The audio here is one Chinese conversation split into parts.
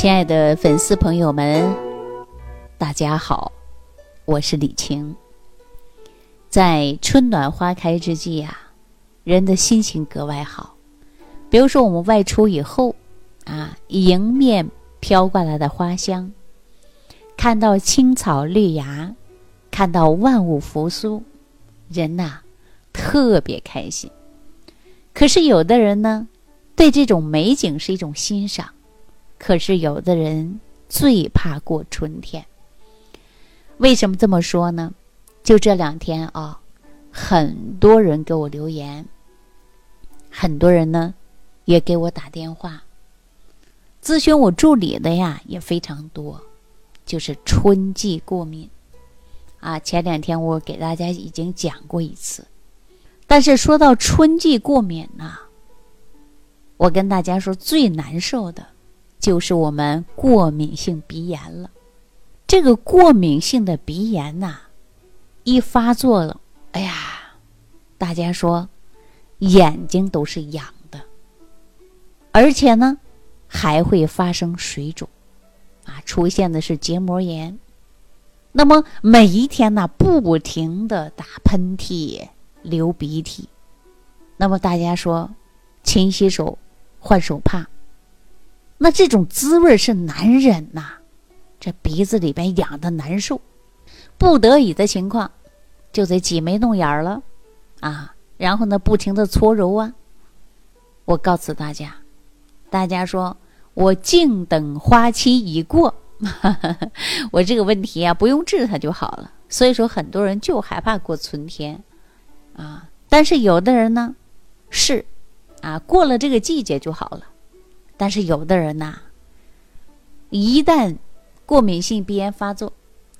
亲爱的粉丝朋友们，大家好，我是李晴。在春暖花开之际呀，人的心情格外好。比如说，我们外出以后，啊，迎面飘过来的花香，看到青草绿芽，看到万物复苏，人呐特别开心。可是有的人呢，对这种美景是一种欣赏。可是有的人最怕过春天。为什么这么说呢？就这两天啊，很多人给我留言，很多人呢也给我打电话咨询我助理的呀也非常多，就是春季过敏啊。前两天我给大家已经讲过一次，但是说到春季过敏呢，我跟大家说最难受的。就是我们过敏性鼻炎了，这个过敏性的鼻炎呐，一发作了，哎呀，大家说眼睛都是痒的，而且呢还会发生水肿，啊，出现的是结膜炎。那么每一天呢，不停的打喷嚏、流鼻涕，那么大家说，勤洗手、换手帕。那这种滋味是难忍呐，这鼻子里边痒的难受，不得已的情况，就得挤眉弄眼了，啊，然后呢，不停的搓揉啊。我告诉大家，大家说我静等花期已过，我这个问题啊，不用治它就好了。所以说，很多人就害怕过春天，啊，但是有的人呢，是，啊，过了这个季节就好了。但是有的人呐，一旦过敏性鼻炎发作，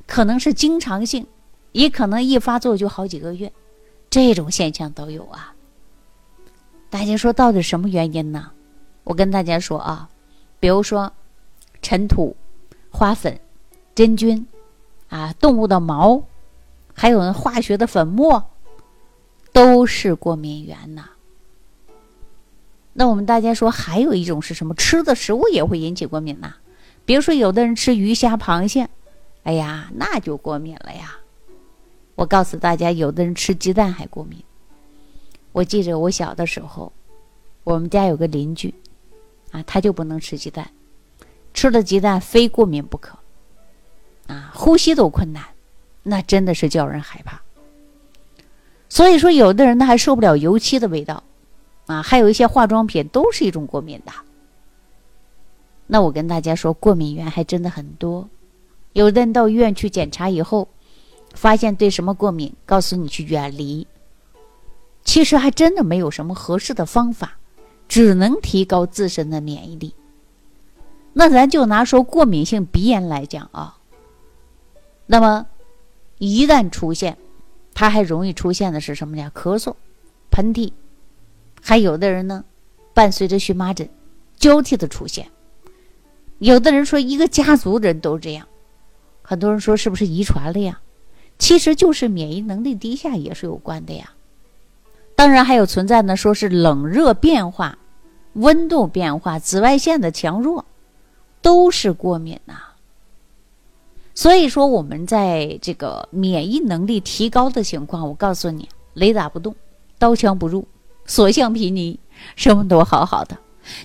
可能是经常性，也可能一发作就好几个月，这种现象都有啊。大家说到底什么原因呢？我跟大家说啊，比如说尘土、花粉、真菌啊、动物的毛，还有化学的粉末，都是过敏源呐。那我们大家说，还有一种是什么？吃的食物也会引起过敏呐。比如说，有的人吃鱼虾螃蟹，哎呀，那就过敏了呀。我告诉大家，有的人吃鸡蛋还过敏。我记着我小的时候，我们家有个邻居，啊，他就不能吃鸡蛋，吃了鸡蛋非过敏不可，啊，呼吸都困难，那真的是叫人害怕。所以说，有的人呢还受不了油漆的味道。啊，还有一些化妆品都是一种过敏的。那我跟大家说，过敏源还真的很多。有的人到医院去检查以后，发现对什么过敏，告诉你去远离。其实还真的没有什么合适的方法，只能提高自身的免疫力。那咱就拿说过敏性鼻炎来讲啊，那么一旦出现，它还容易出现的是什么呀？咳嗽、喷嚏。还有的人呢，伴随着荨麻疹交替的出现。有的人说一个家族人都这样，很多人说是不是遗传了呀？其实就是免疫能力低下也是有关的呀。当然还有存在呢，说是冷热变化、温度变化、紫外线的强弱，都是过敏呐。所以说我们在这个免疫能力提高的情况，我告诉你，雷打不动，刀枪不入。所向披靡，什么都好好的，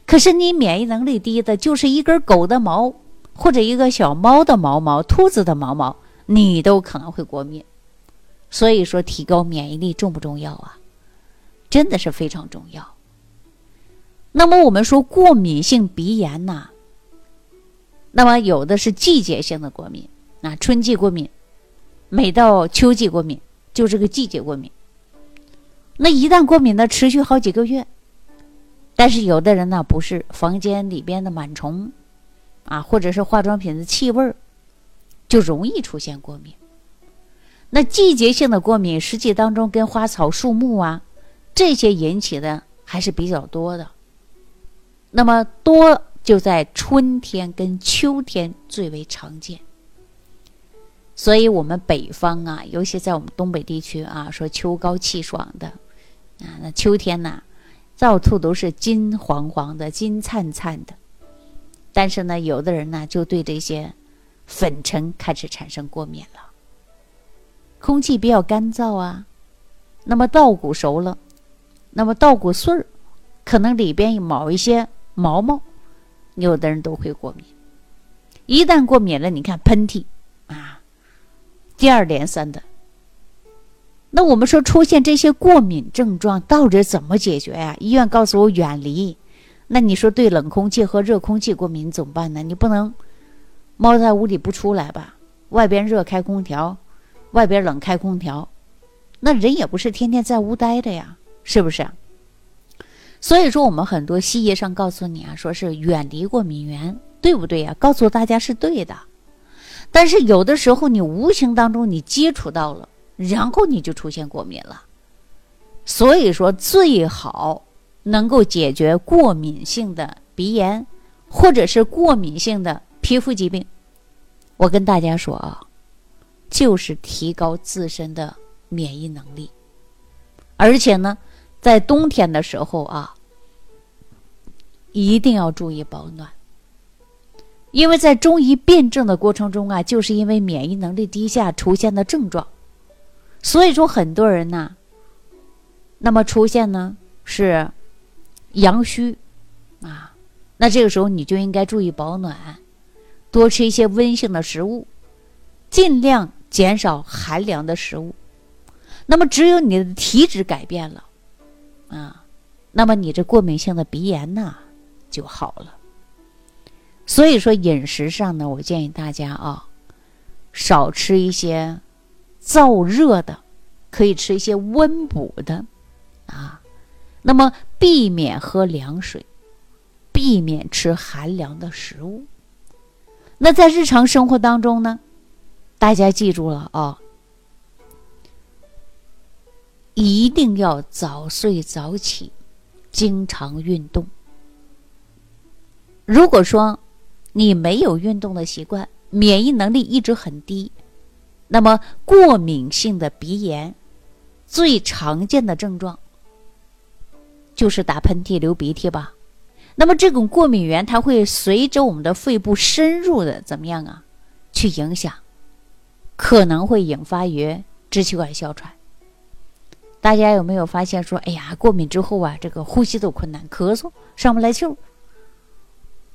可是你免疫能力低的，就是一根狗的毛，或者一个小猫的毛毛、兔子的毛毛，你都可能会过敏。所以说，提高免疫力重不重要啊？真的是非常重要。那么我们说过敏性鼻炎呐，那么有的是季节性的过敏，啊，春季过敏，每到秋季过敏，就这个季节过敏。那一旦过敏呢，持续好几个月，但是有的人呢，不是房间里边的螨虫，啊，或者是化妆品的气味儿，就容易出现过敏。那季节性的过敏，实际当中跟花草树木啊这些引起的还是比较多的。那么多就在春天跟秋天最为常见。所以我们北方啊，尤其在我们东北地区啊，说秋高气爽的。啊，那秋天呐，到处都是金黄黄的、金灿灿的，但是呢，有的人呢就对这些粉尘开始产生过敏了。空气比较干燥啊，那么稻谷熟了，那么稻谷穗儿可能里边有某一些毛毛，有的人都会过敏。一旦过敏了，你看喷嚏啊，接二连三的。那我们说出现这些过敏症状，到底怎么解决呀？医院告诉我远离。那你说对冷空气和热空气过敏怎么办呢？你不能猫在屋里不出来吧？外边热开空调，外边冷开空调，那人也不是天天在屋待着呀，是不是？所以说，我们很多西医上告诉你啊，说是远离过敏源，对不对呀？告诉大家是对的，但是有的时候你无形当中你接触到了。然后你就出现过敏了，所以说最好能够解决过敏性的鼻炎，或者是过敏性的皮肤疾病。我跟大家说啊，就是提高自身的免疫能力，而且呢，在冬天的时候啊，一定要注意保暖，因为在中医辩证的过程中啊，就是因为免疫能力低下出现的症状。所以说，很多人呢，那么出现呢是阳虚啊，那这个时候你就应该注意保暖，多吃一些温性的食物，尽量减少寒凉的食物。那么，只有你的体质改变了啊，那么你这过敏性的鼻炎呢就好了。所以说，饮食上呢，我建议大家啊，少吃一些。燥热的，可以吃一些温补的，啊，那么避免喝凉水，避免吃寒凉的食物。那在日常生活当中呢，大家记住了啊，一定要早睡早起，经常运动。如果说你没有运动的习惯，免疫能力一直很低。那么，过敏性的鼻炎最常见的症状就是打喷嚏、流鼻涕吧？那么，这种过敏源它会随着我们的肺部深入的怎么样啊？去影响，可能会引发于支气管哮喘。大家有没有发现说，哎呀，过敏之后啊，这个呼吸都困难，咳嗽上不来气儿？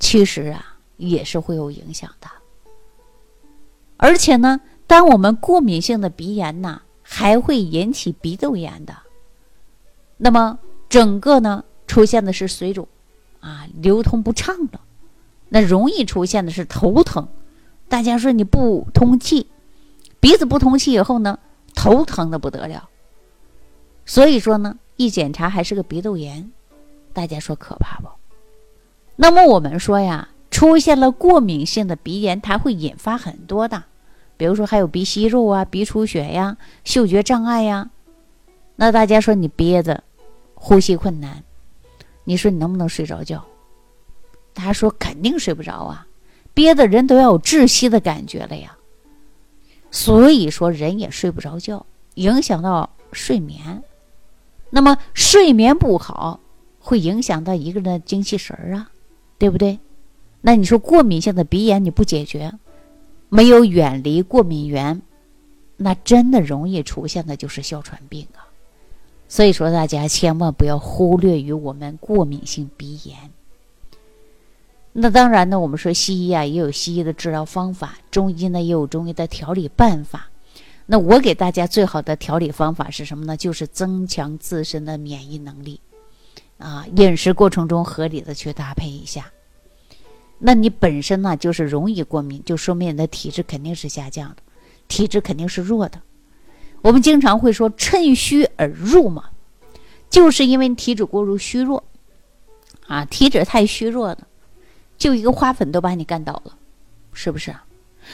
其实啊，也是会有影响的，而且呢。当我们过敏性的鼻炎呢，还会引起鼻窦炎的。那么整个呢出现的是水肿，啊，流通不畅的，那容易出现的是头疼。大家说你不通气，鼻子不通气以后呢，头疼的不得了。所以说呢，一检查还是个鼻窦炎，大家说可怕不？那么我们说呀，出现了过敏性的鼻炎，它会引发很多的。比如说还有鼻息肉啊、鼻出血呀、嗅觉障碍呀，那大家说你憋着，呼吸困难，你说你能不能睡着觉？大家说肯定睡不着啊，憋的人都要有窒息的感觉了呀。所以说人也睡不着觉，影响到睡眠。那么睡眠不好，会影响到一个人的精气神儿啊，对不对？那你说过敏性的鼻炎你不解决？没有远离过敏源，那真的容易出现的就是哮喘病啊。所以说，大家千万不要忽略于我们过敏性鼻炎。那当然呢，我们说西医啊也有西医的治疗方法，中医呢也有中医的调理办法。那我给大家最好的调理方法是什么呢？就是增强自身的免疫能力啊，饮食过程中合理的去搭配一下。那你本身呢就是容易过敏，就说明你的体质肯定是下降的，体质肯定是弱的。我们经常会说趁虚而入嘛，就是因为体质过于虚弱，啊，体质太虚弱了，就一个花粉都把你干倒了，是不是？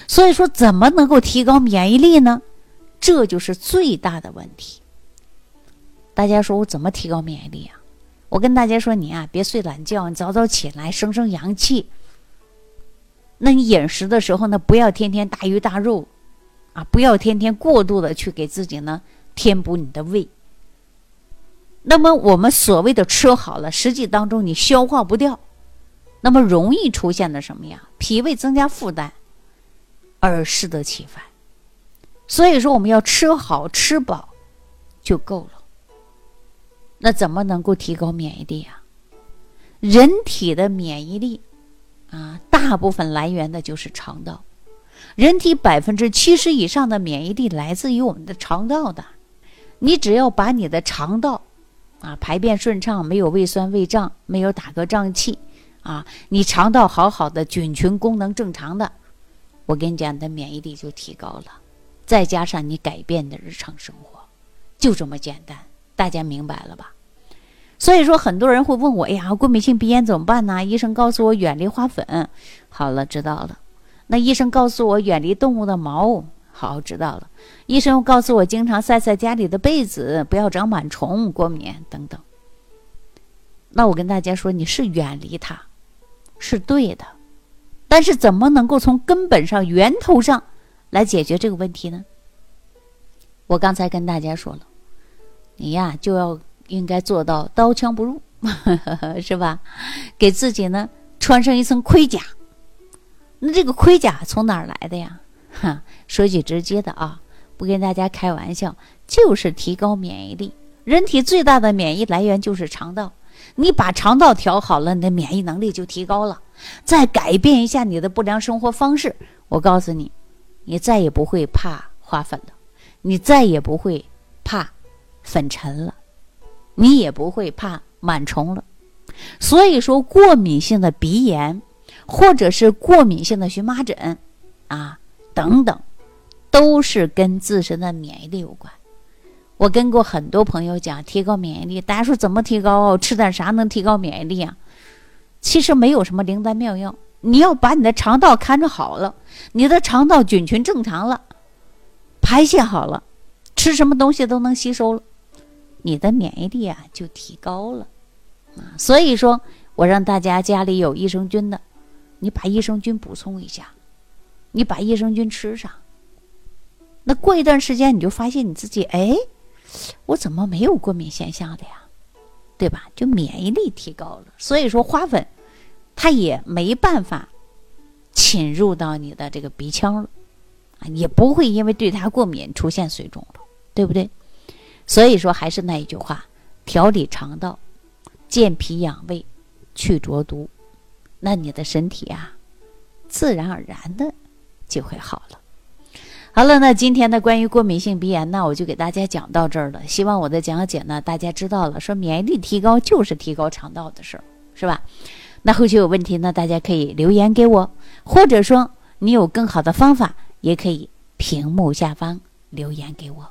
所以说怎么能够提高免疫力呢？这就是最大的问题。大家说我怎么提高免疫力啊？我跟大家说，你啊别睡懒觉，你早早起来，生生阳气。那你饮食的时候呢，不要天天大鱼大肉，啊，不要天天过度的去给自己呢填补你的胃。那么我们所谓的吃好了，实际当中你消化不掉，那么容易出现的什么呀？脾胃增加负担，而适得其反。所以说，我们要吃好吃饱就够了。那怎么能够提高免疫力啊？人体的免疫力啊，大部分来源的就是肠道。人体百分之七十以上的免疫力来自于我们的肠道的。你只要把你的肠道啊排便顺畅，没有胃酸胃胀，没有打嗝胀气啊，你肠道好好的，菌群功能正常的，我跟你讲，你的免疫力就提高了。再加上你改变的日常生活，就这么简单。大家明白了吧？所以说，很多人会问我：“哎呀，过敏性鼻炎怎么办呢？”医生告诉我远离花粉。好了，知道了。那医生告诉我远离动物的毛。好，知道了。医生告诉我经常晒晒家里的被子，不要长螨虫、过敏等等。那我跟大家说，你是远离它，是对的。但是怎么能够从根本上、源头上来解决这个问题呢？我刚才跟大家说了，你呀就要。应该做到刀枪不入，是吧？给自己呢穿上一层盔甲。那这个盔甲从哪儿来的呀？哈，说句直接的啊，不跟大家开玩笑，就是提高免疫力。人体最大的免疫来源就是肠道，你把肠道调好了，你的免疫能力就提高了。再改变一下你的不良生活方式，我告诉你，你再也不会怕花粉了，你再也不会怕粉尘了。你也不会怕螨虫了，所以说过敏性的鼻炎，或者是过敏性的荨麻疹，啊等等，都是跟自身的免疫力有关。我跟过很多朋友讲提高免疫力，大家说怎么提高？吃点啥能提高免疫力啊？其实没有什么灵丹妙药，你要把你的肠道看着好了，你的肠道菌群正常了，排泄好了，吃什么东西都能吸收了。你的免疫力啊就提高了，啊，所以说我让大家家里有益生菌的，你把益生菌补充一下，你把益生菌吃上，那过一段时间你就发现你自己，哎，我怎么没有过敏现象的呀？对吧？就免疫力提高了，所以说花粉它也没办法侵入到你的这个鼻腔了，啊，也不会因为对它过敏出现水肿了，对不对？所以说，还是那一句话，调理肠道，健脾养胃，去浊毒，那你的身体啊，自然而然的就会好了。好了，那今天的关于过敏性鼻炎呢，我就给大家讲到这儿了。希望我的讲解呢，大家知道了，说免疫力提高就是提高肠道的事儿，是吧？那后续有问题呢，大家可以留言给我，或者说你有更好的方法，也可以屏幕下方留言给我。